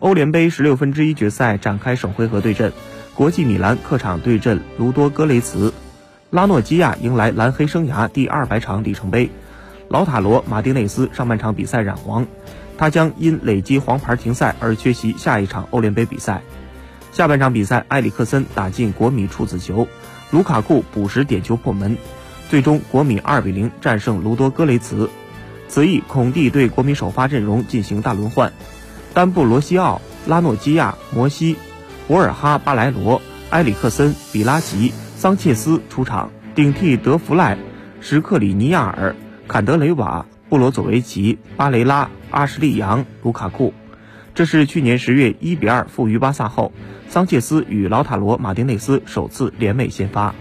欧联杯十六分之一决赛展开首回合对阵，国际米兰客场对阵卢多戈雷茨，拉诺基亚迎来蓝黑生涯第二百场里程碑，老塔罗马丁内斯上半场比赛染黄，他将因累积黄牌停赛而缺席下一场欧联杯比赛。下半场比赛，埃里克森打进国米处子球，卢卡库补时点球破门，最终国米二比零战胜卢多戈雷茨。此役孔蒂对国米首发阵容进行大轮换，丹布罗西奥、拉诺基亚、摩西、博尔哈巴莱罗、埃里克森、比拉吉、桑切斯出场，顶替德弗赖、什克里尼亚尔、坎德雷瓦、布罗佐维奇、巴雷拉、阿什利杨、卢卡库。这是去年十月一比二负于巴萨后，桑切斯与劳塔罗马丁内斯首次联袂先发。